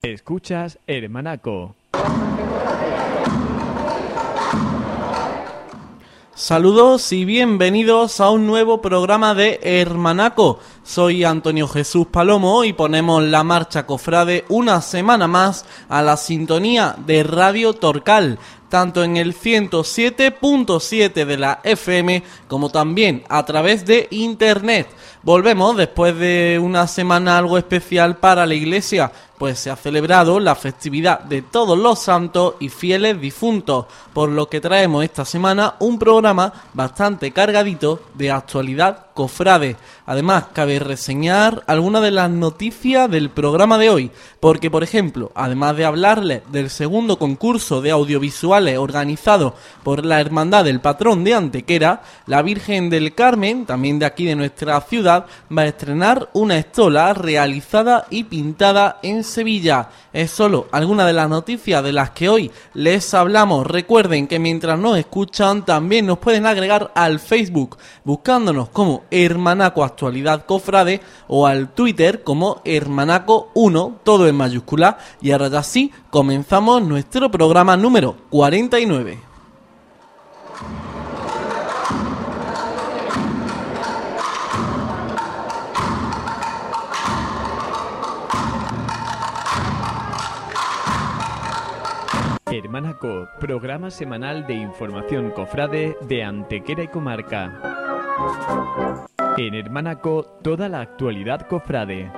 Escuchas Hermanaco. Saludos y bienvenidos a un nuevo programa de Hermanaco. Soy Antonio Jesús Palomo y ponemos la marcha cofrade una semana más a la sintonía de Radio Torcal, tanto en el 107.7 de la FM como también a través de Internet. Volvemos después de una semana algo especial para la iglesia, pues se ha celebrado la festividad de todos los santos y fieles difuntos, por lo que traemos esta semana un programa bastante cargadito de actualidad cofrade. Además, cabe reseñar algunas de las noticias del programa de hoy, porque por ejemplo, además de hablarles del segundo concurso de audiovisuales organizado por la Hermandad del Patrón de Antequera, la Virgen del Carmen, también de aquí de nuestra ciudad, va a estrenar una estola realizada y pintada en Sevilla. Es solo alguna de las noticias de las que hoy les hablamos. Recuerden que mientras nos escuchan también nos pueden agregar al Facebook buscándonos como Hermanaco Actualidad Cofrade o al Twitter como Hermanaco1, todo en mayúscula. Y ahora ya sí, comenzamos nuestro programa número 49. Hermanaco, programa semanal de información cofrade de Antequera y Comarca. En Hermanaco, toda la actualidad cofrade.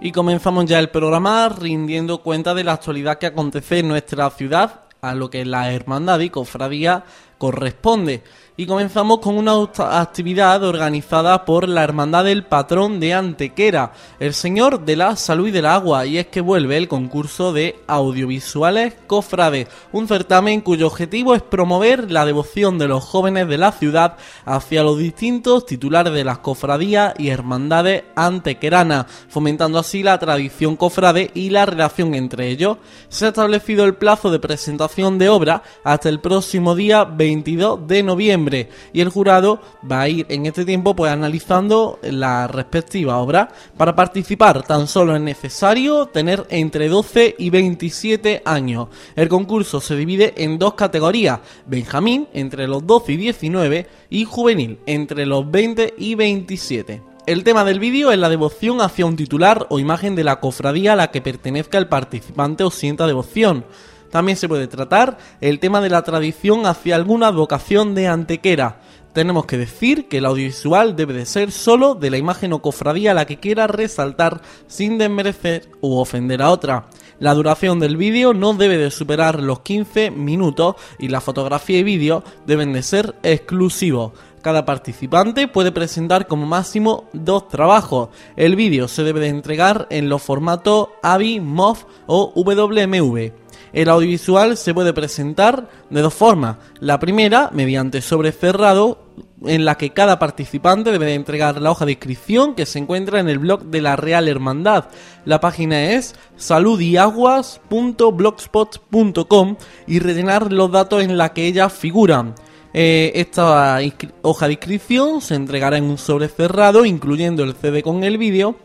Y comenzamos ya el programa rindiendo cuenta de la actualidad que acontece en nuestra ciudad, a lo que la hermandad y cofradía corresponde. Y comenzamos con una actividad organizada por la Hermandad del Patrón de Antequera, el Señor de la Salud y del Agua, y es que vuelve el concurso de audiovisuales Cofrades, un certamen cuyo objetivo es promover la devoción de los jóvenes de la ciudad hacia los distintos titulares de las cofradías y hermandades antequeranas, fomentando así la tradición cofrade y la relación entre ellos. Se ha establecido el plazo de presentación de obra hasta el próximo día 22 de noviembre y el jurado va a ir en este tiempo pues analizando la respectiva obra. Para participar tan solo es necesario tener entre 12 y 27 años. El concurso se divide en dos categorías, Benjamín entre los 12 y 19 y Juvenil entre los 20 y 27. El tema del vídeo es la devoción hacia un titular o imagen de la cofradía a la que pertenezca el participante o sienta devoción. También se puede tratar el tema de la tradición hacia alguna vocación de antequera. Tenemos que decir que el audiovisual debe de ser solo de la imagen o cofradía la que quiera resaltar sin desmerecer u ofender a otra. La duración del vídeo no debe de superar los 15 minutos y la fotografía y vídeo deben de ser exclusivos. Cada participante puede presentar como máximo dos trabajos. El vídeo se debe de entregar en los formatos AVI, MOV o WMV. El audiovisual se puede presentar de dos formas. La primera, mediante sobre cerrado, en la que cada participante debe de entregar la hoja de inscripción que se encuentra en el blog de la Real Hermandad. La página es saludiaguas.blogspot.com y rellenar los datos en la que ellas figuran. Eh, esta hoja de inscripción se entregará en un sobre cerrado, incluyendo el CD con el vídeo,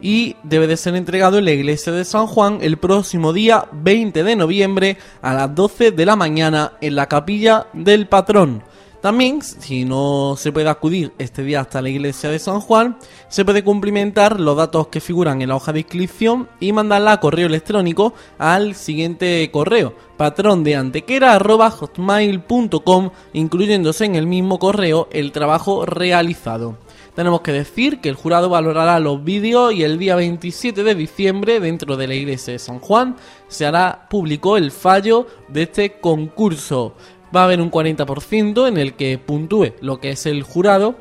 y debe de ser entregado en la iglesia de San Juan el próximo día 20 de noviembre a las 12 de la mañana en la capilla del patrón. También, si no se puede acudir este día hasta la iglesia de San Juan, se puede cumplimentar los datos que figuran en la hoja de inscripción y mandarla a correo electrónico al siguiente correo patrón de incluyéndose en el mismo correo el trabajo realizado. Tenemos que decir que el jurado valorará los vídeos y el día 27 de diciembre, dentro de la iglesia de San Juan, se hará público el fallo de este concurso. Va a haber un 40% en el que puntúe lo que es el jurado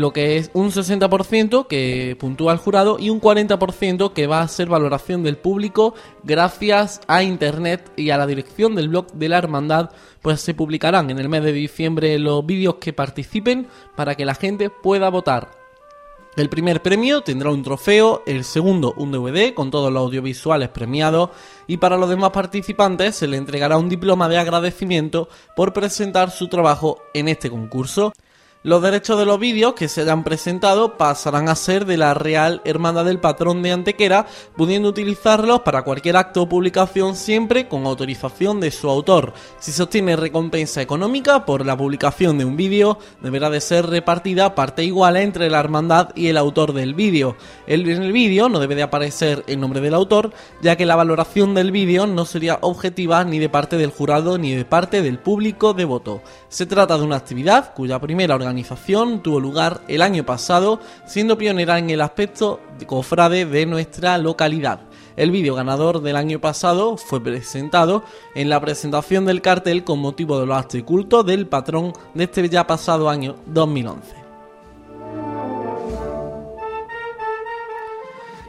lo que es un 60% que puntúa el jurado y un 40% que va a ser valoración del público gracias a internet y a la dirección del blog de la hermandad pues se publicarán en el mes de diciembre los vídeos que participen para que la gente pueda votar el primer premio tendrá un trofeo, el segundo un DVD con todos los audiovisuales premiados y para los demás participantes se le entregará un diploma de agradecimiento por presentar su trabajo en este concurso. Los derechos de los vídeos que se hayan presentado pasarán a ser de la Real Hermandad del Patrón de Antequera, pudiendo utilizarlos para cualquier acto o publicación siempre con autorización de su autor. Si se obtiene recompensa económica por la publicación de un vídeo, deberá de ser repartida parte igual entre la hermandad y el autor del vídeo. En el vídeo no debe de aparecer el nombre del autor, ya que la valoración del vídeo no sería objetiva ni de parte del jurado ni de parte del público devoto. Se trata de una actividad cuya primera organización tuvo lugar el año pasado, siendo pionera en el aspecto de cofrade de nuestra localidad. El vídeo ganador del año pasado fue presentado en la presentación del cartel con motivo de los actos y cultos del patrón de este ya pasado año 2011.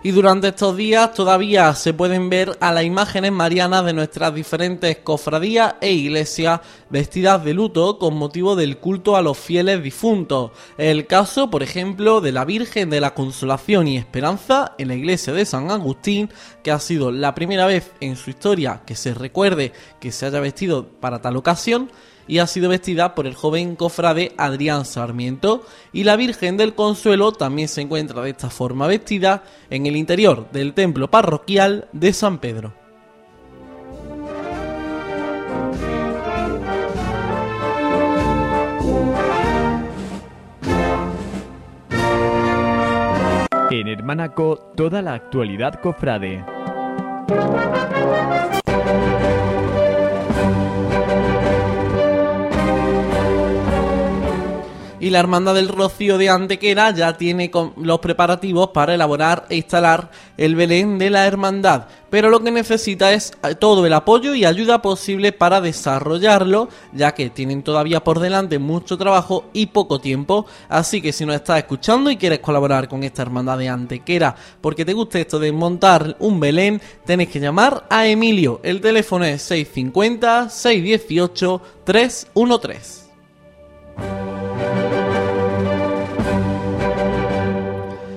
Y durante estos días todavía se pueden ver a las imágenes marianas de nuestras diferentes cofradías e iglesias vestidas de luto con motivo del culto a los fieles difuntos. El caso, por ejemplo, de la Virgen de la Consolación y Esperanza en la iglesia de San Agustín, que ha sido la primera vez en su historia que se recuerde que se haya vestido para tal ocasión, y ha sido vestida por el joven cofrade Adrián Sarmiento y la Virgen del Consuelo también se encuentra de esta forma vestida en el interior del templo parroquial de San Pedro. En Hermanaco, toda la actualidad cofrade. Y la Hermandad del Rocío de Antequera ya tiene los preparativos para elaborar e instalar el Belén de la Hermandad, pero lo que necesita es eh, todo el apoyo y ayuda posible para desarrollarlo, ya que tienen todavía por delante mucho trabajo y poco tiempo, así que si nos estás escuchando y quieres colaborar con esta Hermandad de Antequera, porque te gusta esto de montar un Belén, tenés que llamar a Emilio, el teléfono es 650 618 313.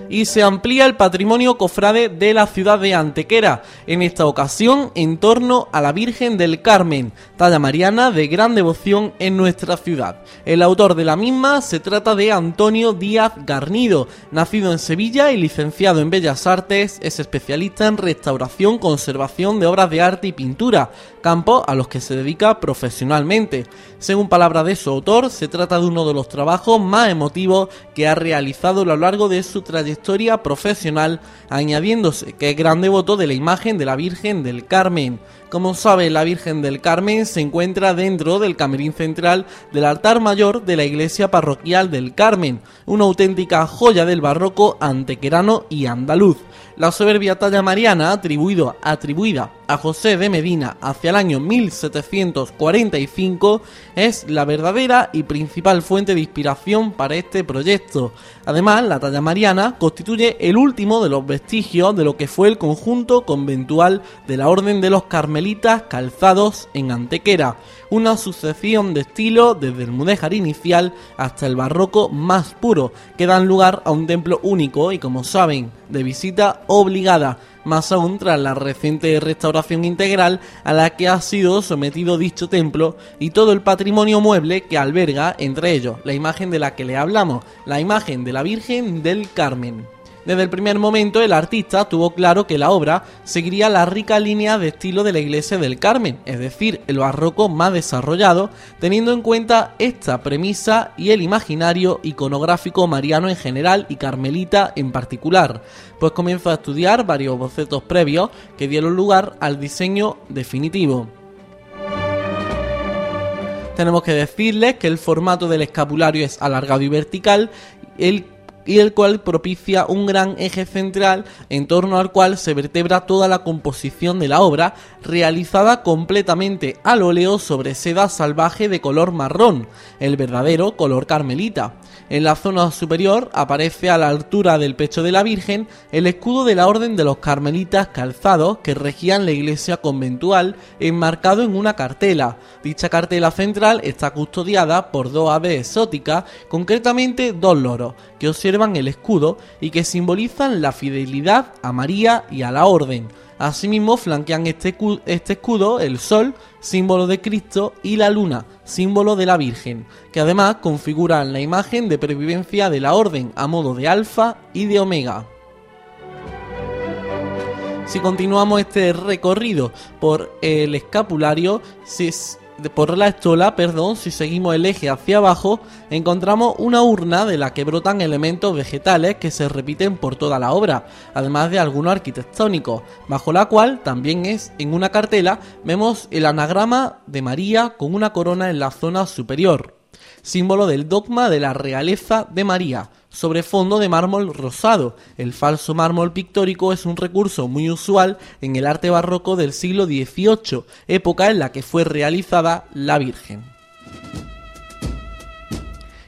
Y se amplía el patrimonio cofrade de la ciudad de Antequera, en esta ocasión en torno a la Virgen del Carmen, talla mariana de gran devoción en nuestra ciudad. El autor de la misma se trata de Antonio Díaz Garnido, nacido en Sevilla y licenciado en Bellas Artes, es especialista en restauración, conservación de obras de arte y pintura, campo a los que se dedica profesionalmente. Según palabra de su autor, se trata de uno de los trabajos más emotivos que ha realizado a lo largo de su trayectoria profesional, añadiéndose que es gran devoto de la imagen de la Virgen del Carmen. Como sabe, la Virgen del Carmen se encuentra dentro del camerín central del altar mayor de la iglesia parroquial del Carmen, una auténtica joya del barroco antequerano y andaluz. La soberbia talla mariana atribuido, atribuida a José de Medina hacia el año 1745 es la verdadera y principal fuente de inspiración para este proyecto. Además, la talla mariana constituye el último de los vestigios de lo que fue el conjunto conventual de la Orden de los Carmelitas calzados en Antequera, una sucesión de estilos desde el mudéjar inicial hasta el barroco más puro, que dan lugar a un templo único y como saben, de visita obligada, más aún tras la reciente restauración integral a la que ha sido sometido dicho templo y todo el patrimonio mueble que alberga, entre ellos, la imagen de la que le hablamos, la imagen de la Virgen del Carmen. Desde el primer momento el artista tuvo claro que la obra seguiría la rica línea de estilo de la iglesia del Carmen, es decir, el barroco más desarrollado, teniendo en cuenta esta premisa y el imaginario iconográfico mariano en general y carmelita en particular, pues comenzó a estudiar varios bocetos previos que dieron lugar al diseño definitivo. Tenemos que decirles que el formato del escapulario es alargado y vertical, el y el cual propicia un gran eje central en torno al cual se vertebra toda la composición de la obra, realizada completamente al óleo sobre seda salvaje de color marrón, el verdadero color carmelita. En la zona superior aparece a la altura del pecho de la Virgen el escudo de la Orden de los Carmelitas calzados que regían la iglesia conventual enmarcado en una cartela. Dicha cartela central está custodiada por dos aves exóticas, concretamente dos loros, que observan el escudo y que simbolizan la fidelidad a María y a la Orden. Asimismo, flanquean este, este escudo el sol, símbolo de Cristo, y la luna, símbolo de la Virgen, que además configuran la imagen de pervivencia de la orden a modo de alfa y de omega. Si continuamos este recorrido por el escapulario, si por la estola, perdón, si seguimos el eje hacia abajo, encontramos una urna de la que brotan elementos vegetales que se repiten por toda la obra, además de algunos arquitectónicos, bajo la cual también es en una cartela vemos el anagrama de María con una corona en la zona superior, símbolo del dogma de la realeza de María, sobre fondo de mármol rosado. El falso mármol pictórico es un recurso muy usual en el arte barroco del siglo XVIII, época en la que fue realizada la Virgen.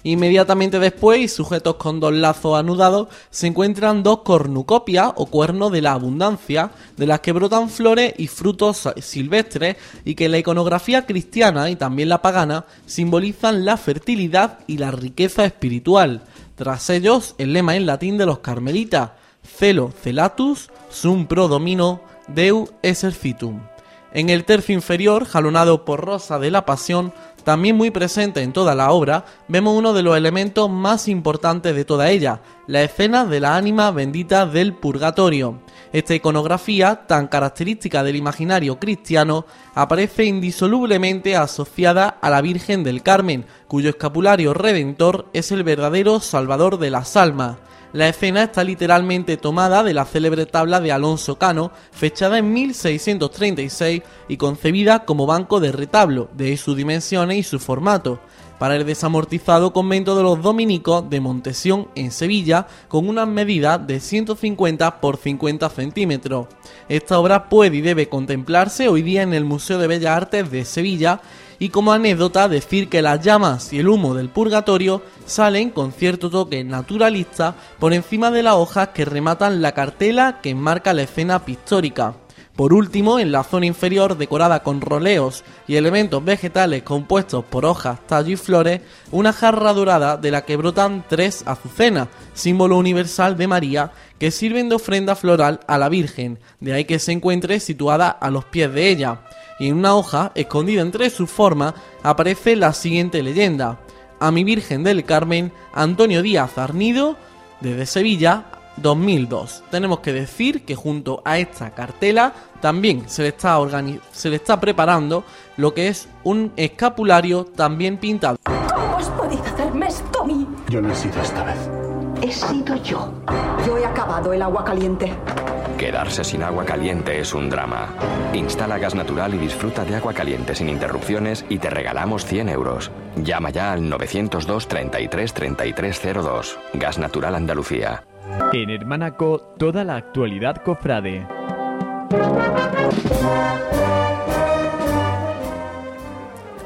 Inmediatamente después, y sujetos con dos lazos anudados, se encuentran dos cornucopias o cuernos de la abundancia, de las que brotan flores y frutos silvestres y que en la iconografía cristiana y también la pagana simbolizan la fertilidad y la riqueza espiritual. Tras ellos, el lema en latín de los carmelitas, Celo celatus, sum pro domino, deu exercitum. En el tercio inferior, jalonado por Rosa de la Pasión, también muy presente en toda la obra, vemos uno de los elementos más importantes de toda ella, la escena de la ánima bendita del purgatorio. Esta iconografía, tan característica del imaginario cristiano, aparece indisolublemente asociada a la Virgen del Carmen, cuyo escapulario redentor es el verdadero salvador de las almas. La escena está literalmente tomada de la célebre tabla de Alonso Cano, fechada en 1636 y concebida como banco de retablo, de sus dimensiones y su formato para el desamortizado convento de los dominicos de Montesión en Sevilla con una medida de 150 por 50 centímetros. Esta obra puede y debe contemplarse hoy día en el Museo de Bellas Artes de Sevilla y como anécdota decir que las llamas y el humo del purgatorio salen con cierto toque naturalista por encima de las hojas que rematan la cartela que enmarca la escena pictórica. Por último, en la zona inferior, decorada con roleos y elementos vegetales compuestos por hojas, tallo y flores, una jarra dorada de la que brotan tres azucenas, símbolo universal de María, que sirven de ofrenda floral a la Virgen, de ahí que se encuentre situada a los pies de ella. Y en una hoja, escondida entre sus formas, aparece la siguiente leyenda. A mi Virgen del Carmen, Antonio Díaz Arnido, desde Sevilla, 2002. Tenemos que decir que junto a esta cartela también se le está, se le está preparando lo que es un escapulario también pintado. ¿Cómo has podido hacerme esto a mí? Yo no he sido esta vez. He sido yo. Yo he acabado el agua caliente. Quedarse sin agua caliente es un drama. Instala gas natural y disfruta de agua caliente sin interrupciones y te regalamos 100 euros. Llama ya al 902 33 3302. Gas Natural Andalucía. En Hermanaco, toda la actualidad cofrade.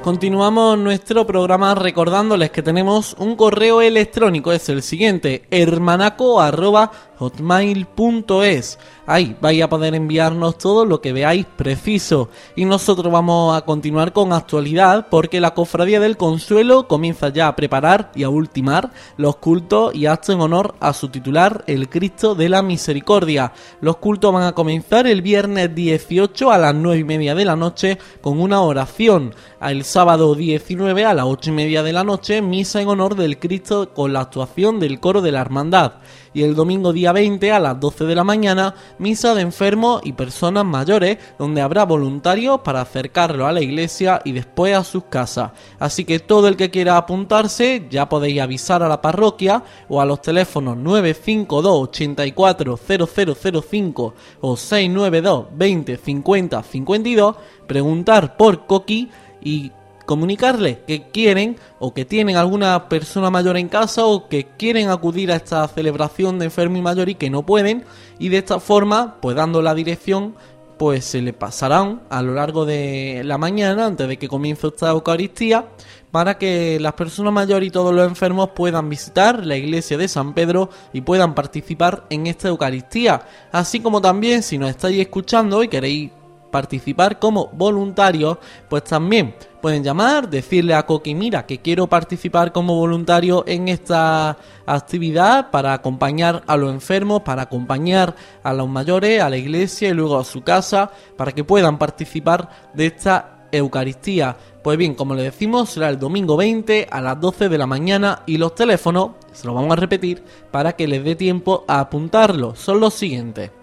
Continuamos nuestro programa recordándoles que tenemos un correo electrónico, es el siguiente, hermanaco.hotmail.es. Ahí vais a poder enviarnos todo lo que veáis preciso. Y nosotros vamos a continuar con actualidad porque la Cofradía del Consuelo comienza ya a preparar y a ultimar los cultos y actos en honor a su titular, el Cristo de la Misericordia. Los cultos van a comenzar el viernes 18 a las 9 y media de la noche con una oración. El sábado 19 a las 8 y media de la noche, misa en honor del Cristo con la actuación del coro de la Hermandad y el domingo día 20 a las 12 de la mañana misa de enfermos y personas mayores donde habrá voluntarios para acercarlo a la iglesia y después a sus casas. Así que todo el que quiera apuntarse ya podéis avisar a la parroquia o a los teléfonos 952 84 0005 o 692 20 50 52 preguntar por Coqui y comunicarles que quieren o que tienen alguna persona mayor en casa o que quieren acudir a esta celebración de enfermo y mayor y que no pueden y de esta forma pues dando la dirección pues se le pasarán a lo largo de la mañana antes de que comience esta Eucaristía para que las personas mayores y todos los enfermos puedan visitar la iglesia de San Pedro y puedan participar en esta Eucaristía. Así como también si nos estáis escuchando y queréis participar como voluntarios, pues también pueden llamar, decirle a Coqui, mira, que quiero participar como voluntario en esta actividad para acompañar a los enfermos, para acompañar a los mayores, a la iglesia y luego a su casa, para que puedan participar de esta Eucaristía. Pues bien, como le decimos, será el domingo 20 a las 12 de la mañana y los teléfonos, se los vamos a repetir para que les dé tiempo a apuntarlo, son los siguientes.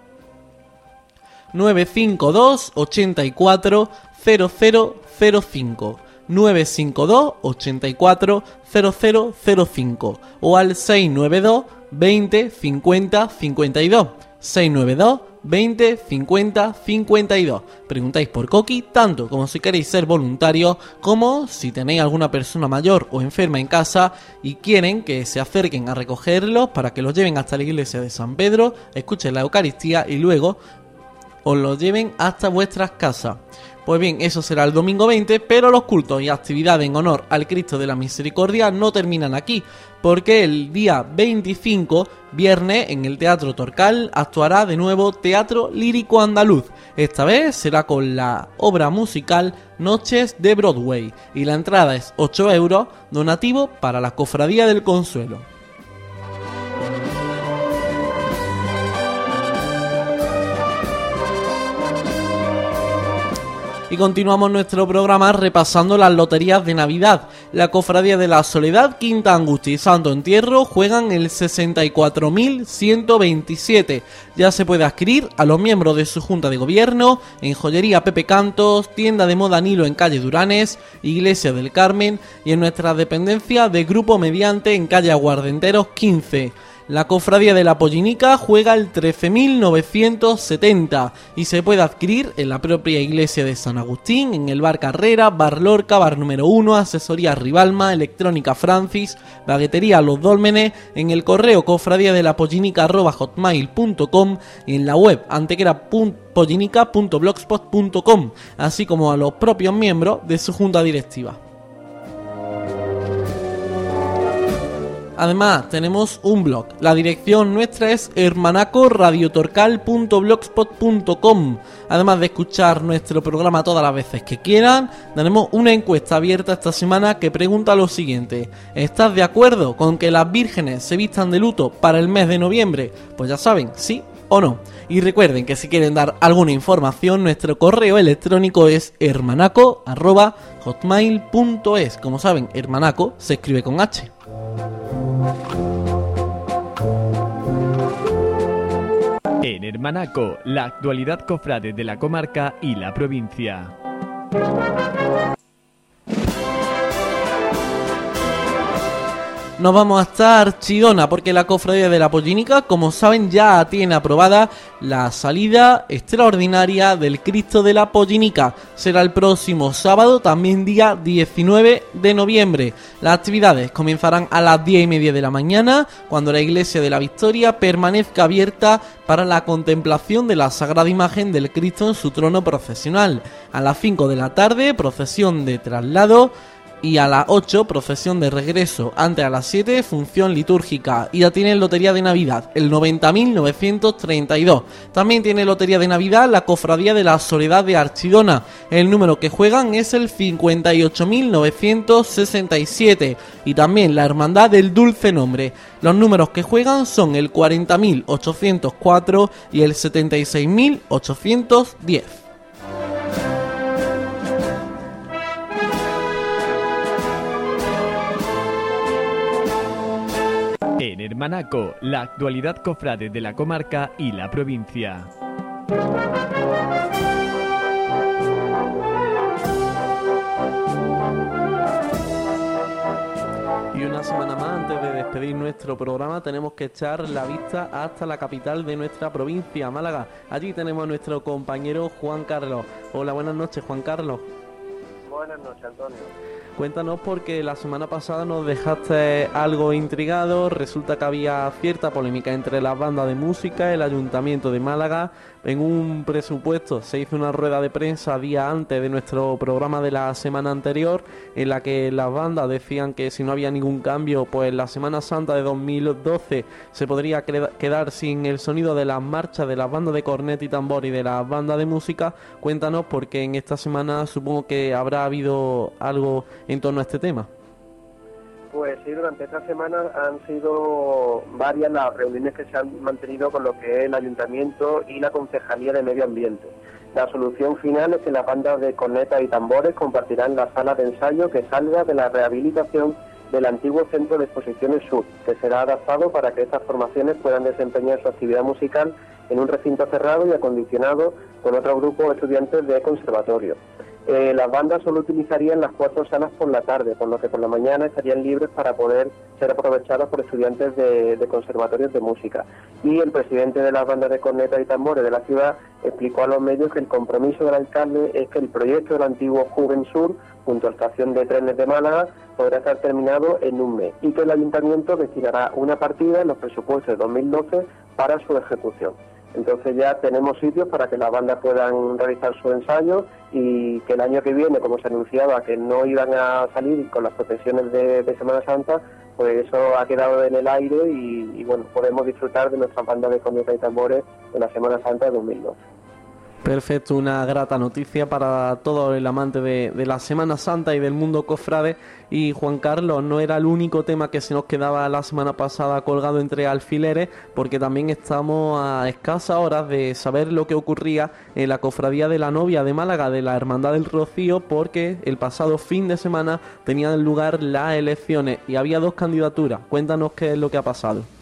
952 84 0005 952 84 0005 o al 692 20 50 52 692 20 50 52. Preguntáis por Coqui tanto como si queréis ser voluntario como si tenéis alguna persona mayor o enferma en casa y quieren que se acerquen a recogerlos para que los lleven hasta la iglesia de San Pedro, escuchen la Eucaristía y luego os los lleven hasta vuestras casas. Pues bien, eso será el domingo 20, pero los cultos y actividades en honor al Cristo de la Misericordia no terminan aquí, porque el día 25, viernes, en el Teatro Torcal, actuará de nuevo Teatro Lírico Andaluz. Esta vez será con la obra musical Noches de Broadway, y la entrada es 8 euros, donativo para la Cofradía del Consuelo. Y continuamos nuestro programa repasando las loterías de Navidad. La Cofradía de la Soledad, Quinta Angustia y Santo Entierro juegan el 64.127. Ya se puede adquirir a los miembros de su Junta de Gobierno en Joyería Pepe Cantos, Tienda de Moda Nilo en calle Duranes, Iglesia del Carmen y en nuestra dependencia de Grupo Mediante en calle Aguardenteros 15. La cofradía de la Pollinica juega el 13.970 y se puede adquirir en la propia iglesia de San Agustín, en el bar Carrera, bar Lorca, bar número 1, asesoría Rivalma, electrónica Francis, baguetería Los Dólmenes, en el correo cofradía de la hotmail.com y en la web antequera.pollinica.blogspot.com, así como a los propios miembros de su junta directiva. Además, tenemos un blog. La dirección nuestra es hermanacoradiotorcal.blogspot.com. Además de escuchar nuestro programa todas las veces que quieran, tenemos una encuesta abierta esta semana que pregunta lo siguiente. ¿Estás de acuerdo con que las vírgenes se vistan de luto para el mes de noviembre? Pues ya saben, sí o no. Y recuerden que si quieren dar alguna información, nuestro correo electrónico es hermanaco.hotmail.es. Como saben, hermanaco se escribe con H. En Hermanaco, la actualidad cofrade de la comarca y la provincia. Nos vamos hasta Archidona porque la cofradía de la Pollínica, como saben, ya tiene aprobada la salida extraordinaria del Cristo de la Pollínica. Será el próximo sábado, también día 19 de noviembre. Las actividades comenzarán a las 10 y media de la mañana, cuando la iglesia de la Victoria permanezca abierta para la contemplación de la sagrada imagen del Cristo en su trono procesional. A las 5 de la tarde, procesión de traslado y a las 8 procesión de regreso, antes a las 7 función litúrgica y ya tiene Lotería de Navidad, el 90.932. También tiene Lotería de Navidad la Cofradía de la Soledad de Archidona, el número que juegan es el 58.967 y también la Hermandad del Dulce Nombre. Los números que juegan son el 40.804 y el 76.810. En Hermanaco, la actualidad cofrade de la comarca y la provincia. Y una semana más, antes de despedir nuestro programa, tenemos que echar la vista hasta la capital de nuestra provincia, Málaga. Allí tenemos a nuestro compañero Juan Carlos. Hola, buenas noches, Juan Carlos. Buenas noches, Antonio. Cuéntanos porque la semana pasada nos dejaste algo intrigado, resulta que había cierta polémica entre las bandas de música, el ayuntamiento de Málaga, en un presupuesto se hizo una rueda de prensa día antes de nuestro programa de la semana anterior en la que las bandas decían que si no había ningún cambio pues la Semana Santa de 2012 se podría quedar sin el sonido de las marchas de las bandas de cornet y tambor y de las bandas de música. Cuéntanos porque en esta semana supongo que habrá habido algo en torno a este tema. Pues sí, durante esta semana han sido varias las reuniones que se han mantenido con lo que es el ayuntamiento y la concejalía de medio ambiente. La solución final es que las bandas de cornetas y tambores compartirán la sala de ensayo que salga de la rehabilitación del antiguo Centro de Exposiciones Sur, que será adaptado para que estas formaciones puedan desempeñar su actividad musical en un recinto cerrado y acondicionado con otro grupo de estudiantes de conservatorio. Eh, las bandas solo utilizarían las cuatro salas por la tarde, por lo que por la mañana estarían libres para poder ser aprovechadas por estudiantes de, conservatorios de música. Y el presidente de las bandas de corneta y tambores de la ciudad explicó a los medios que el compromiso del alcalde es que el proyecto del antiguo Juven Sur, junto a la estación de trenes de Málaga, podrá estar terminado en un mes y que el ayuntamiento destinará una partida en los presupuestos de 2012 para su ejecución. Entonces ya tenemos sitios para que las bandas puedan realizar su ensayo y que el año que viene, como se anunciaba, que no iban a salir con las procesiones de, Semana Santa, pues eso ha quedado en el aire y, bueno, podemos disfrutar de nuestra banda de cometa y tambores en la Semana Santa de 2012. Perfecto, una grata noticia para todo el amante de, la Semana Santa y del mundo cofrade. Y Juan Carlos, no era el único tema que se nos quedaba la semana pasada colgado entre alfileres, porque también estamos a escasas horas de saber lo que ocurría en la cofradía de la novia de Málaga, de la Hermandad del Rocío, porque el pasado fin de semana tenían lugar las elecciones y había dos candidaturas. Cuéntanos qué es lo que ha pasado.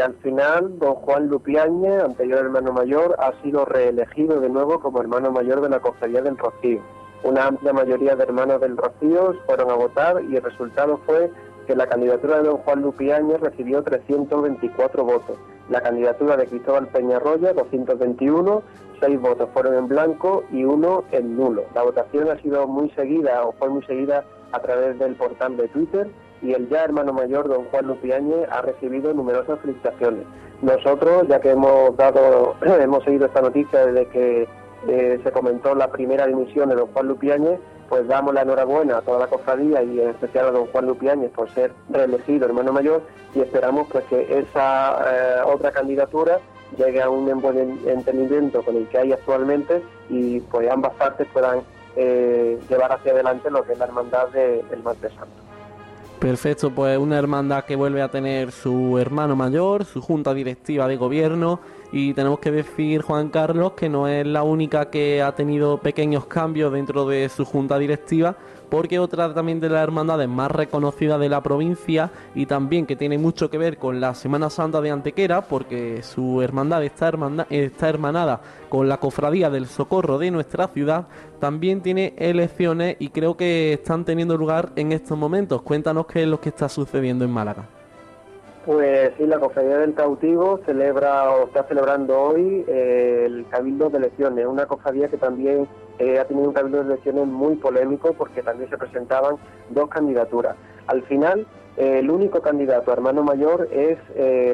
Al final, don Juan Lupiáñez, anterior hermano mayor, ha sido reelegido de nuevo como hermano mayor de la Cofradía del Rocío. Una amplia mayoría de hermanos del Rocío fueron a votar y el resultado fue que la candidatura de don Juan Lupiáñez recibió 324 votos. La candidatura de Cristóbal Peñarroya, 221, seis votos fueron en blanco y uno en nulo. La votación ha sido muy seguida o fue muy seguida a través del portal de Twitter y el ya hermano mayor, don Juan Lupiáñez, ha recibido numerosas felicitaciones. Nosotros, ya que hemos dado, hemos seguido esta noticia desde que eh, se comentó la primera dimisión de don Juan Lupiáñez, pues damos la enhorabuena a toda la cofradía y en especial a don Juan Lupiáñez por ser reelegido hermano mayor y esperamos pues que esa eh, otra candidatura llegue a un buen entendimiento con el que hay actualmente y pues ambas partes puedan eh, llevar hacia adelante lo que es la hermandad del Martes Santo. Perfecto, pues una hermandad que vuelve a tener su hermano mayor, su junta directiva de gobierno y tenemos que decir, Juan Carlos, que no es la única que ha tenido pequeños cambios dentro de su junta directiva, porque otra también de las hermandades más reconocidas de la provincia y también que tiene mucho que ver con la Semana Santa de Antequera, porque su hermandad está, está hermanada con la Cofradía del Socorro de nuestra ciudad, también tiene elecciones y creo que están teniendo lugar en estos momentos. Cuéntanos qué es lo que está sucediendo en Málaga. Pues sí, la Cofradía del Cautivo celebra o está celebrando hoy eh, el Cabildo de Elecciones, una cofradía que también eh, ha tenido un Cabildo de Elecciones muy polémico porque también se presentaban dos candidaturas. Al final, eh, el único candidato, hermano mayor, es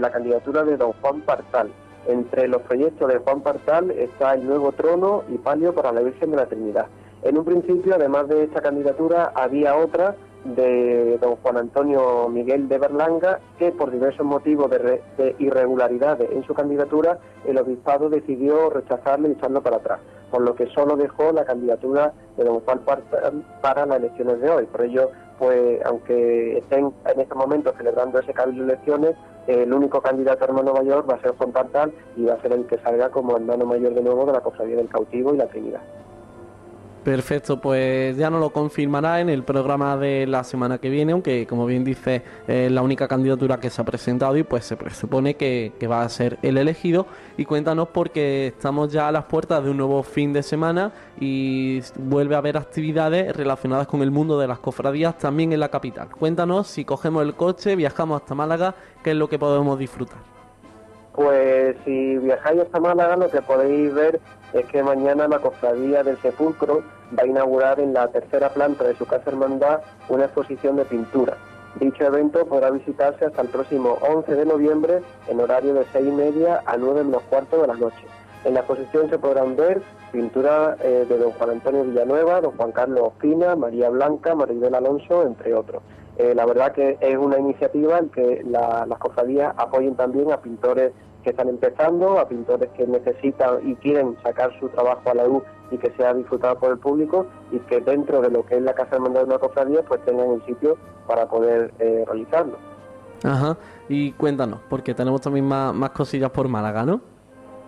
la candidatura de don Juan Partal. Entre los proyectos de Juan Partal está el nuevo trono y palio para la Virgen de la Trinidad. En un principio, además de esta candidatura, había otra de don Juan Antonio Miguel de Berlanga, que por diversos motivos de, irregularidades en su candidatura, el obispado decidió rechazarlo y echarlo para atrás, por lo que solo dejó la candidatura de don Juan para las elecciones de hoy. Por ello, pues aunque estén en este momento celebrando ese cabildo de elecciones, el único candidato hermano mayor va a ser Juan Partal y va a ser el que salga como hermano mayor de nuevo de la Cofradía del Cautivo y la Trinidad. Perfecto, pues ya nos lo confirmará en el programa de la semana que viene, aunque como bien dice es la única candidatura que se ha presentado y pues se presupone que, va a ser el elegido. Y cuéntanos porque estamos ya a las puertas de un nuevo fin de semana y vuelve a haber actividades relacionadas con el mundo de las cofradías también en la capital. Cuéntanos si cogemos el coche, viajamos hasta Málaga, qué es lo que podemos disfrutar. Pues si viajáis hasta Málaga, lo que podéis ver es que mañana la Cofradía del Sepulcro va a inaugurar en la tercera planta de su casa hermandad una exposición de pintura. Dicho evento podrá visitarse hasta el próximo 11 de noviembre en horario de 6 y media a 9 menos cuarto de la noche. En la exposición se podrán ver pintura eh, de don Juan Antonio Villanueva, don Juan Carlos Ospina, María Blanca, Maribel Alonso, entre otros. Eh, la verdad que es una iniciativa en que las cofradías apoyen también a pintores que están empezando, a pintores que necesitan y quieren sacar su trabajo a la luz y que sea disfrutado por el público y que dentro de lo que es la Casa Hermandad de una cofradía pues tengan un sitio para poder eh, realizarlo. Ajá, y cuéntanos, porque tenemos también más, más cosillas por Málaga, ¿no?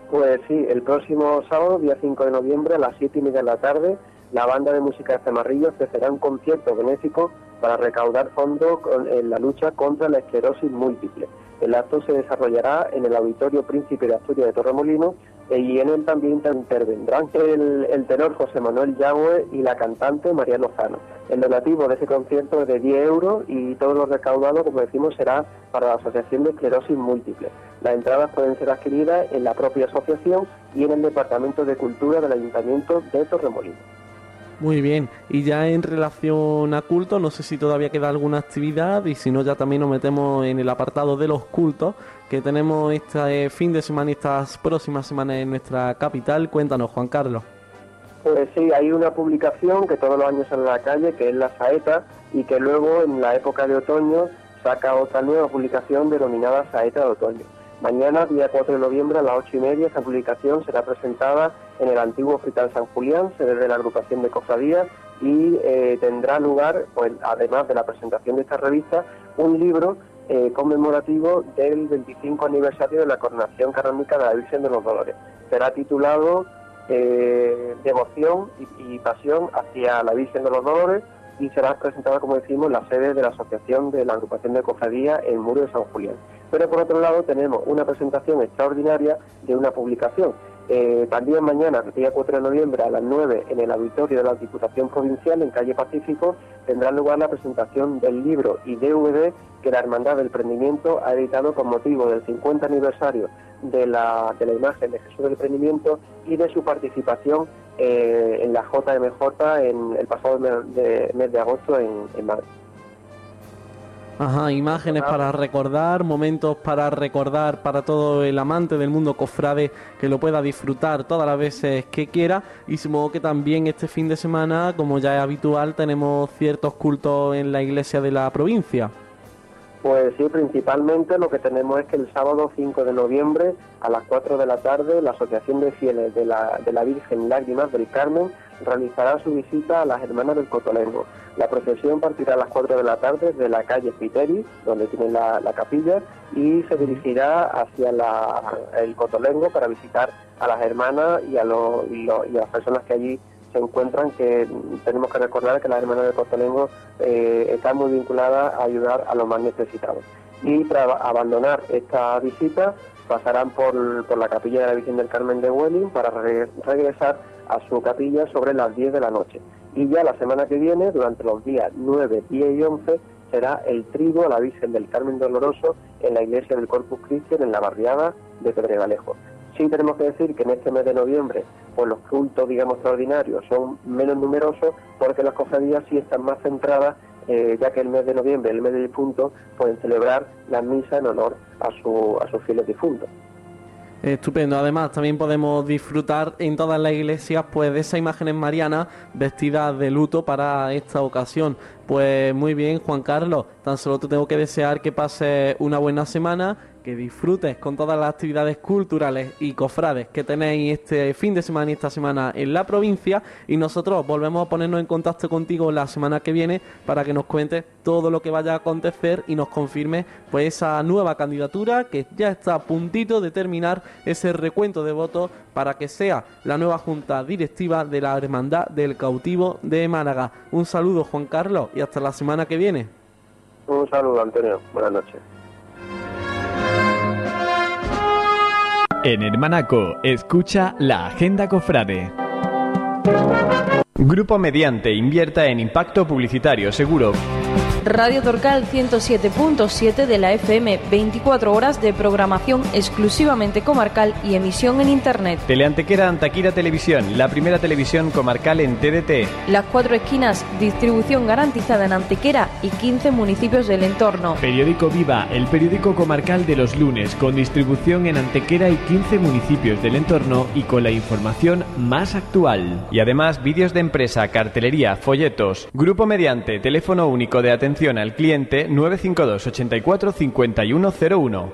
Pues sí, el próximo sábado, día 5 de noviembre, a las 7 y media de la tarde, la banda de música de Zamarrillo ofrecerá un concierto benéfico para recaudar fondos en la lucha contra la esclerosis múltiple. El acto se desarrollará en el Auditorio Príncipe de Asturias de Torremolino eh, y en él también intervendrán el, tenor José Manuel Yagüe y la cantante María Lozano. El donativo de ese concierto es de 10 euros y todo lo recaudado, como decimos, será para la Asociación de Esclerosis Múltiple. Las entradas pueden ser adquiridas en la propia asociación y en el Departamento de Cultura del Ayuntamiento de Torremolino. Muy bien, y ya en relación a culto, no sé si todavía queda alguna actividad y si no ya también nos metemos en el apartado de los cultos que tenemos este fin de semana y estas próximas semanas en nuestra capital. Cuéntanos, Juan Carlos. Pues sí, hay una publicación que todos los años sale a la calle, que es La Saeta, y que luego en la época de otoño saca otra nueva publicación denominada Saeta de Otoño. Mañana, día 4 de noviembre, a las 8 y media, esta publicación será presentada en el antiguo Hospital San Julián, sede de la agrupación de cofradías, y eh, tendrá lugar, pues, además de la presentación de esta revista, un libro eh, conmemorativo del 25 aniversario de la coronación canónica de la Virgen de los Dolores. Será titulado eh, Devoción y, y, Pasión hacia la Virgen de los Dolores y será presentado, como decimos, en la sede de la Asociación de la Agrupación de Cofradía en Muro de San Julián. Pero por otro lado tenemos una presentación extraordinaria de una publicación. Eh, también mañana, el día 4 de noviembre, a las 9, en el auditorio de la Diputación Provincial, en calle Pacífico, tendrá lugar la presentación del libro y DVD que la Hermandad del Prendimiento ha editado con motivo del 50 aniversario de la, imagen de Jesús del Prendimiento y de su participación eh, en la JMJ en el pasado mes de, agosto en Madrid. Ajá, imágenes para recordar, momentos para recordar para todo el amante del mundo cofrade que lo pueda disfrutar todas las veces que quiera. Y supongo que también este fin de semana, como ya es habitual, tenemos ciertos cultos en la iglesia de la provincia. Pues sí, principalmente lo que tenemos es que el sábado 5 de noviembre a las 4 de la tarde la Asociación de Fieles de la, de la Virgen Lágrimas del Carmen realizará su visita a las Hermanas del Cotolengo. La procesión partirá a las 4 de la tarde de la calle Piteri, donde tiene la, capilla, y se dirigirá hacia el Cotolengo para visitar a las hermanas y a, las personas que allí se encuentran, que tenemos que recordar que las hermanas del Cotolengo eh, están muy vinculadas a ayudar a los más necesitados. Y para abandonar esta visita pasarán por, la capilla de la Virgen del Carmen de Welling para regresar a su capilla sobre las 10 de la noche. Y ya la semana que viene, durante los días 9, 10 y 11, será el trigo a la Virgen del Carmen Doloroso en la iglesia del Corpus Christi en la barriada de Pedregalejo. Sí tenemos que decir que en este mes de noviembre, pues los cultos, digamos, extraordinarios son menos numerosos porque las cofradías sí están más centradas, eh, ya que el mes de noviembre, el mes de difuntos, pueden celebrar la misa en honor a, su, a sus fieles difuntos. Estupendo. Además, también podemos disfrutar en todas las iglesias pues de esas imágenes marianas vestidas de luto para esta ocasión. Pues muy bien, Juan Carlos. Tan solo te tengo que desear que pases una buena semana que disfrutes con todas las actividades culturales y cofrades que tenéis este fin de semana y esta semana en la provincia y nosotros volvemos a ponernos en contacto contigo la semana que viene para que nos cuentes todo lo que vaya a acontecer y nos confirme pues esa nueva candidatura que ya está a puntito de terminar ese recuento de votos para que sea la nueva junta directiva de la Hermandad del Cautivo de Málaga. Un saludo Juan Carlos y hasta la semana que viene. Un saludo Antonio, buenas noches. En Hermanaco, escucha la Agenda Cofrade. Grupo Mediante invierta en impacto publicitario seguro Radio Torcal 107.7 de la FM, 24 horas de programación exclusivamente comarcal y emisión en Internet. Teleantequera Antaquira Televisión, la primera televisión comarcal en TDT. Las cuatro esquinas, distribución garantizada en Antequera y 15 municipios del entorno. Periódico Viva, el periódico comarcal de los lunes, con distribución en Antequera y 15 municipios del entorno y con la información más actual. Y además, vídeos de empresa, cartelería, folletos. Grupo mediante, teléfono único de atención Al cliente 952 84 5101.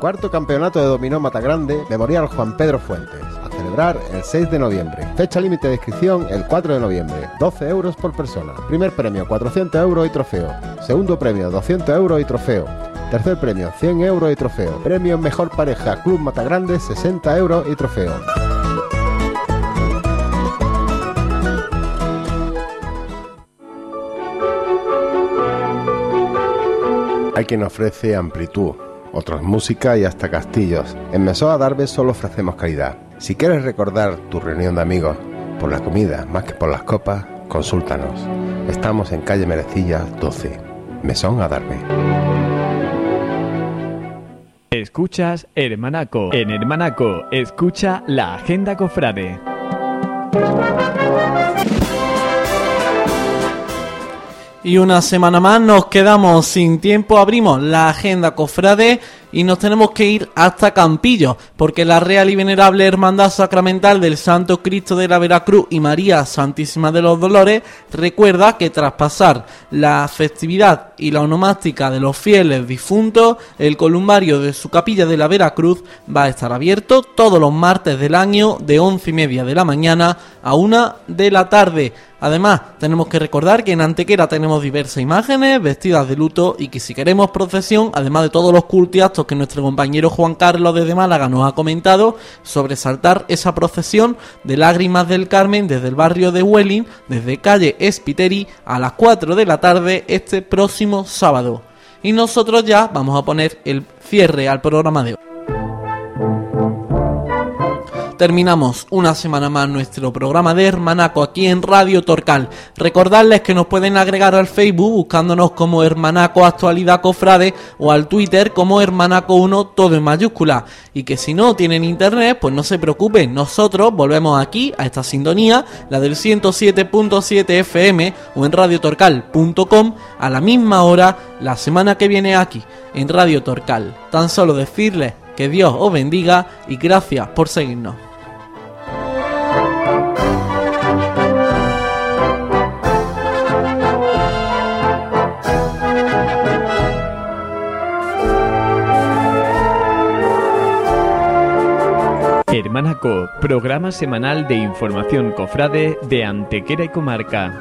Cuarto campeonato de dominó Matagrande, Memorial Juan Pedro Fuentes. A celebrar el 6 de noviembre. Fecha límite de inscripción el 4 de noviembre. 12 euros por persona. Primer premio 400 euros y trofeo. Segundo premio 200 euros y trofeo. Tercer premio 100 euros y trofeo. Premio Mejor Pareja Club Matagrande 60 euros y trofeo. Hay quien ofrece amplitud, otros música y hasta castillos. En Mesoa Darbe solo ofrecemos calidad. Si quieres recordar tu reunión de amigos por la comida más que por las copas, consúltanos. Estamos en calle Merecilla 12, Mesón Adarve. Escuchas Hermanaco. En Hermanaco, escucha la Agenda Cofrade. Y una semana más nos quedamos sin tiempo, abrimos la agenda cofrade y nos tenemos que ir hasta Campillo, porque la Real y Venerable Hermandad Sacramental del Santo Cristo de la Veracruz y María Santísima de los Dolores recuerda que tras pasar la festividad y la onomástica de los fieles difuntos, el columbario de su capilla de la Veracruz va a estar abierto todos los martes del año de once y media de la mañana a una de la tarde. Además, tenemos que recordar que en Antequera tenemos diversas imágenes vestidas de luto y que si queremos procesión, además de todos los cultiactos que nuestro compañero Juan Carlos desde Málaga nos ha comentado sobre saltar esa procesión de lágrimas del Carmen desde el barrio de Welling, desde calle Espiteri, a las 4 de la tarde este próximo sábado. Y nosotros ya vamos a poner el cierre al programa de hoy terminamos una semana más nuestro programa de Hermanaco aquí en Radio Torcal. Recordarles que nos pueden agregar al Facebook buscándonos como Hermanaco Actualidad Cofrade o al Twitter como Hermanaco1 todo en mayúscula. Y que si no tienen internet, pues no se preocupen, nosotros volvemos aquí a esta sintonía, la del 107.7 FM o en radiotorcal.com a la misma hora la semana que viene aquí en Radio Torcal. Tan solo decirles que Dios os bendiga y gracias por seguirnos. Hermanaco, programa semanal de información cofrade de Antequera y Comarca.